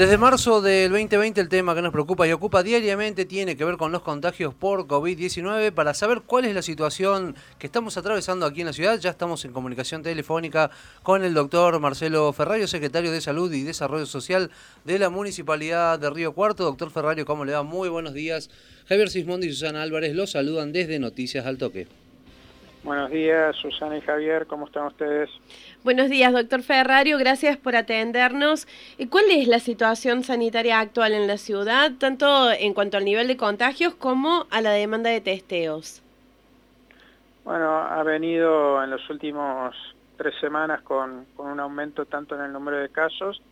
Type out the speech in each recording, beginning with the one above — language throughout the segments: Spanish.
Desde marzo del 2020 el tema que nos preocupa y ocupa diariamente tiene que ver con los contagios por COVID-19. Para saber cuál es la situación que estamos atravesando aquí en la ciudad, ya estamos en comunicación telefónica con el doctor Marcelo Ferrario, secretario de Salud y Desarrollo Social de la Municipalidad de Río Cuarto. Doctor Ferrario, ¿cómo le va? Muy buenos días. Javier Sismondi y Susana Álvarez los saludan desde Noticias al Toque. Buenos días, Susana y Javier, ¿cómo están ustedes? Buenos días, doctor Ferrario, gracias por atendernos. ¿Cuál es la situación sanitaria actual en la ciudad, tanto en cuanto al nivel de contagios como a la demanda de testeos? Bueno, ha venido en los últimos tres semanas con, con un aumento tanto en el número de casos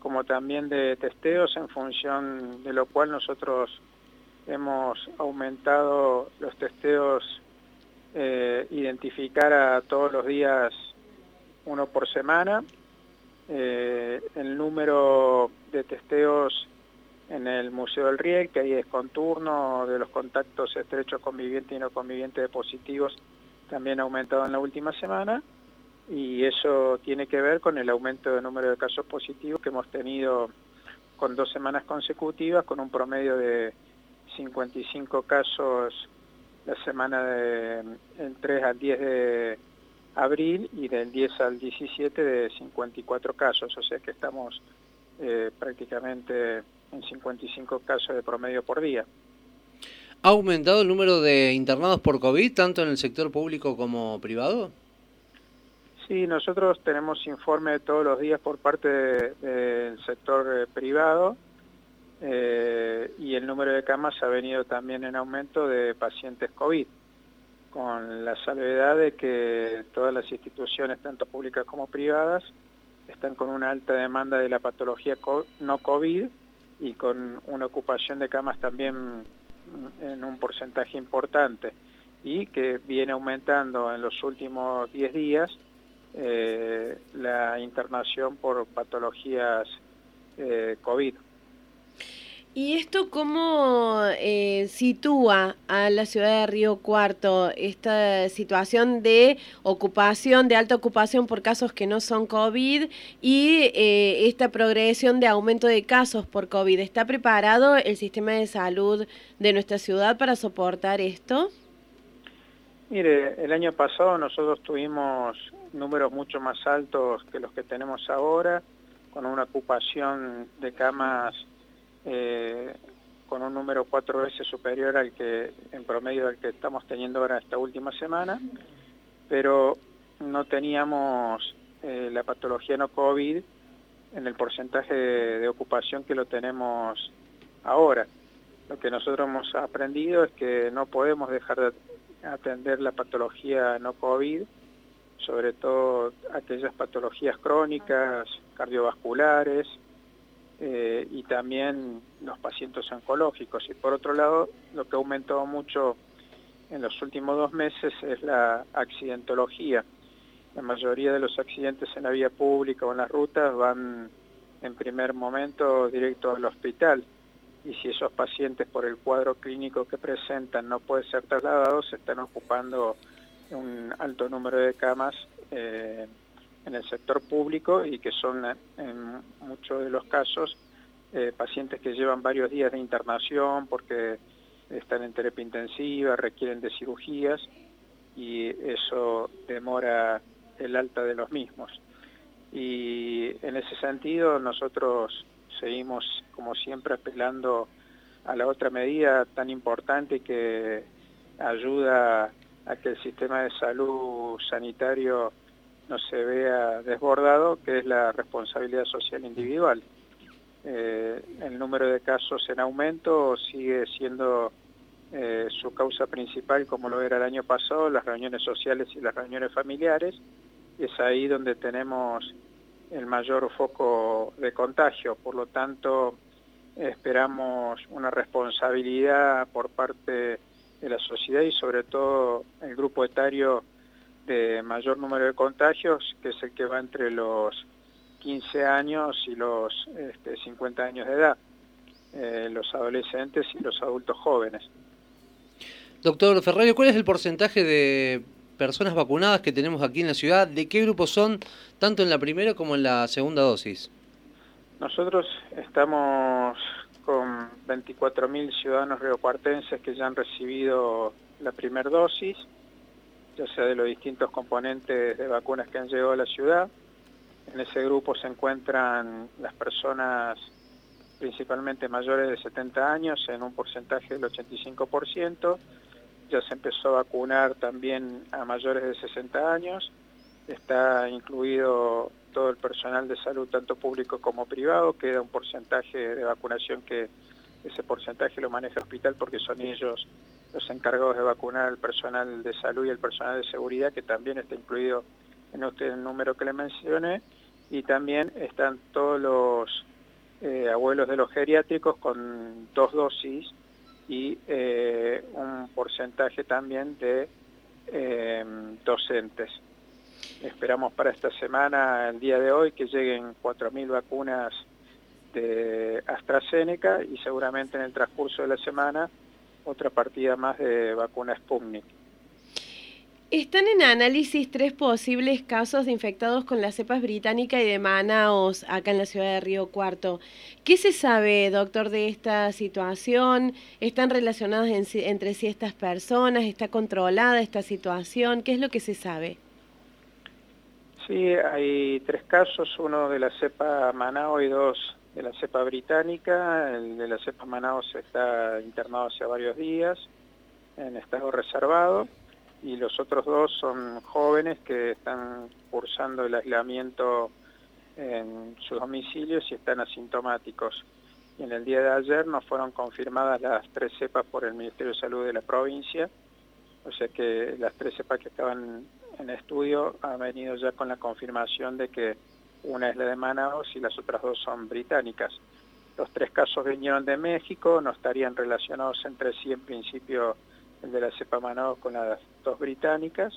como también de testeos, en función de lo cual nosotros hemos aumentado los testeos eh, identificar a todos los días uno por semana. Eh, el número de testeos en el Museo del Riel, que ahí es de los contactos estrechos convivientes y no convivientes de positivos, también ha aumentado en la última semana y eso tiene que ver con el aumento del número de casos positivos que hemos tenido con dos semanas consecutivas, con un promedio de 55 casos la semana del 3 al 10 de abril y del 10 al 17 de 54 casos, o sea que estamos eh, prácticamente en 55 casos de promedio por día. ¿Ha aumentado el número de internados por COVID, tanto en el sector público como privado? Sí, nosotros tenemos informe todos los días por parte del sector eh, privado eh, y el número de camas ha venido también en aumento de pacientes COVID, con la salvedad de que todas las instituciones, tanto públicas como privadas, están con una alta demanda de la patología no COVID y con una ocupación de camas también en un porcentaje importante y que viene aumentando en los últimos 10 días eh, la internación por patologías eh, COVID. ¿Y esto cómo eh, sitúa a la ciudad de Río Cuarto esta situación de ocupación, de alta ocupación por casos que no son COVID y eh, esta progresión de aumento de casos por COVID? ¿Está preparado el sistema de salud de nuestra ciudad para soportar esto? Mire, el año pasado nosotros tuvimos números mucho más altos que los que tenemos ahora, con una ocupación de camas eh, con un número cuatro veces superior al que en promedio al que estamos teniendo ahora esta última semana, pero no teníamos eh, la patología no COVID en el porcentaje de, ocupación que lo tenemos ahora. Lo que nosotros hemos aprendido es que no podemos dejar de atender la patología no COVID, sobre todo aquellas patologías crónicas, cardiovasculares, eh, y también los pacientes oncológicos. Y por otro lado, lo que ha aumentado mucho en los últimos dos meses es la accidentología. La mayoría de los accidentes en la vía pública o en las rutas van en primer momento directo al hospital y si esos pacientes por el cuadro clínico que presentan no pueden ser trasladados, se están ocupando un alto número de camas eh, en el sector público y que son en muchos de los casos eh, pacientes que llevan varios días de internación porque están en terapia intensiva, requieren de cirugías y eso demora el alta de los mismos. Y en ese sentido nosotros seguimos, como siempre, apelando a la otra medida tan importante que ayuda a que el sistema de salud sanitario no se vea desbordado, que es la responsabilidad social individual. Eh, el número de casos en aumento sigue siendo eh, su causa principal, como lo era el año pasado, las reuniones sociales y las reuniones familiares. Es ahí donde tenemos el mayor foco de contagio. Por lo tanto, esperamos una responsabilidad por parte de la sociedad y sobre todo el grupo etario de mayor número de contagios, que es el que va entre los 15 años y los 50 este, años de edad, eh, los adolescentes y los adultos jóvenes. Doctor Ferrario, ¿cuál es el porcentaje de personas vacunadas que tenemos aquí en la ciudad? ¿De qué grupos son, tanto en la primera como en la segunda dosis? Nosotros estamos con 24.000 ciudadanos riocuartenses que ya han recibido la primera dosis, ya sea de los distintos componentes de vacunas que han llegado a la ciudad. En ese grupo se encuentran las personas principalmente mayores de 70 años en un porcentaje del 85%. Ya se empezó a vacunar también a mayores de 60 años. Está incluido todo el personal de salud, tanto público como privado. Queda un porcentaje de vacunación que ese porcentaje lo maneja el hospital porque son ellos los encargados de vacunar al personal de salud y el personal de seguridad, que también está incluido en el número que le mencioné. Y también están todos los eh, abuelos de los geriátricos con dos dosis y eh, un porcentaje también de eh, docentes. Esperamos para esta semana, el día de hoy, que lleguen 4.000 vacunas de AstraZeneca y seguramente en el transcurso de la semana otra partida más de vacunas Sputnik. Están en análisis tres posibles casos de infectados con las cepas británica y de Manaos acá en la ciudad de Río Cuarto. ¿Qué se sabe, doctor, de esta situación? ¿Están relacionadas entre sí estas personas? ¿Está controlada esta situación? ¿Qué es lo que se sabe? Sí, hay tres casos, uno de la cepa Manao y dos de la cepa británica. El de la cepa Manaos está internado hace varios días en estado reservado y los otros dos son jóvenes que están cursando el aislamiento en sus domicilios y están asintomáticos. Y en el día de ayer nos fueron confirmadas las tres cepas por el Ministerio de Salud de la provincia, o sea que las tres cepas que estaban en estudio han venido ya con la confirmación de que una es la de Manaus y las otras dos son británicas. Los tres casos vinieron de México, no estarían relacionados entre sí en principio el de la cepa Manaus con las dos británicas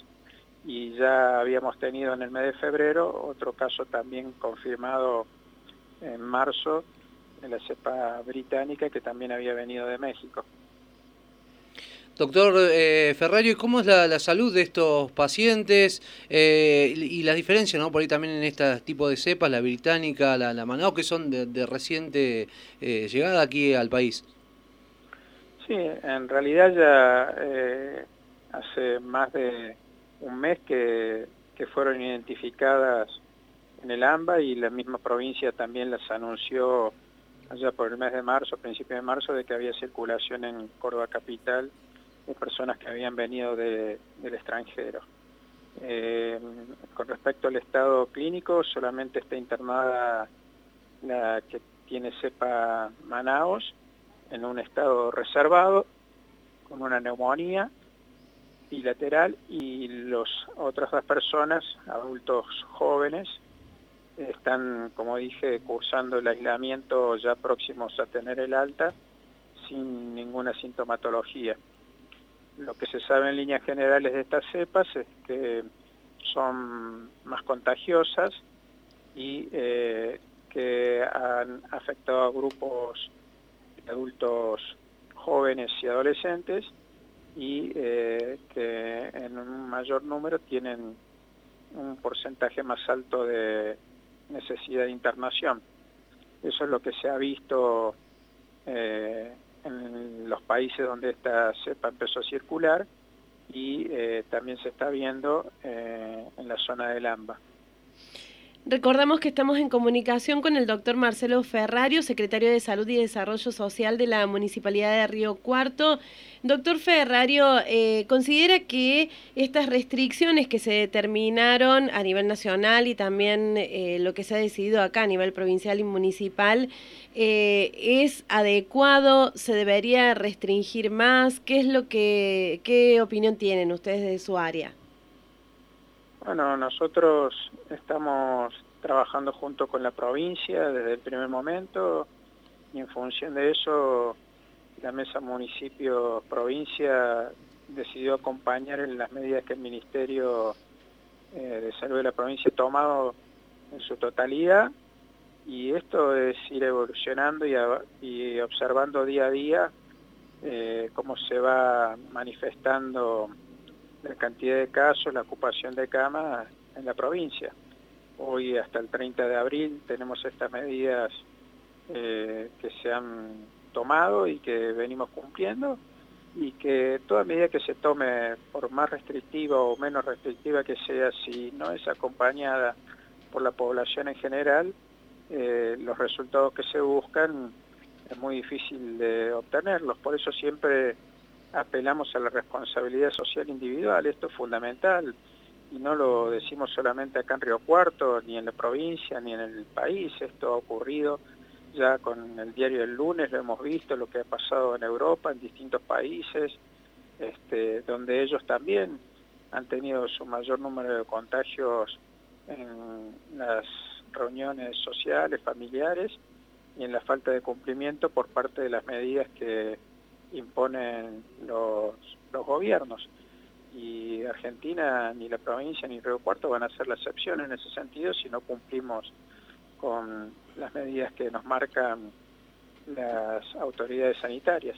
y ya habíamos tenido en el mes de febrero otro caso también confirmado en marzo de la cepa británica que también había venido de México. Doctor eh, Ferrario, ¿cómo es la, salud de estos pacientes eh, y, las diferencias, ¿no? por ahí también en este tipo de cepas, la británica, la, la Manaus, que son de, reciente eh, llegada aquí al país? Sí, en realidad ya eh, hace más de un mes que, fueron identificadas en el AMBA y la misma provincia también las anunció allá por el mes de marzo, principio de marzo, de que había circulación en Córdoba Capital personas que habían venido del extranjero. Eh, con respecto al estado clínico, solamente está internada la que tiene cepa Manaos en un estado reservado, con una neumonía bilateral y las otras dos personas, adultos jóvenes, están, como dije, cursando el aislamiento ya próximos a tener el alta sin ninguna sintomatología. Lo que se sabe en líneas generales de estas cepas es que son más contagiosas y eh, que han afectado a grupos adultos jóvenes y adolescentes y eh, que en un mayor número tienen un porcentaje más alto de necesidad de internación. Eso es lo que se ha visto eh, en los países donde esta cepa empezó a circular y eh, también se está viendo en la zona del AMBA. Recordamos que estamos en comunicación con el doctor Marcelo Ferrario, secretario de Salud y Desarrollo Social de la Municipalidad de Río Cuarto. Doctor Ferrario, eh, ¿considera que estas restricciones que se determinaron a nivel nacional y también eh, lo que se ha decidido acá a nivel provincial y municipal eh, es adecuado? ¿Se debería restringir más? ¿Qué es lo que, qué opinión tienen ustedes de su área? Bueno, nosotros estamos trabajando junto con la provincia desde el primer momento. Y en función de eso la mesa municipio-provincia decidió acompañar en las medidas que el Ministerio eh, de Salud de la provincia ha tomado en su totalidad. Y esto es ir evolucionando y, observando día a día eh, cómo se va manifestando la cantidad de casos, la ocupación de camas en la provincia. Hoy hasta el 30 de abril tenemos estas medidas eh, que se han tomado y que venimos cumpliendo y que toda medida que se tome, por más restrictiva o menos restrictiva que sea, si no es acompañada por la población en general, eh, los resultados que se buscan es muy difícil de obtenerlos. Por eso siempre apelamos a la responsabilidad social individual, esto es fundamental, y no lo decimos solamente acá en Río Cuarto, ni en la provincia, ni en el país, esto ha ocurrido ya con el diario El Lunes, lo hemos visto, lo que ha pasado en Europa, en distintos países, este, donde ellos también han tenido su mayor número de contagios en las reuniones sociales, familiares, y en la falta de cumplimiento por parte de las medidas que imponen los, los gobiernos. Y Argentina, ni la provincia, ni Río Cuarto van a ser la excepción en ese sentido si no cumplimos con las medidas que nos marcan las autoridades sanitarias.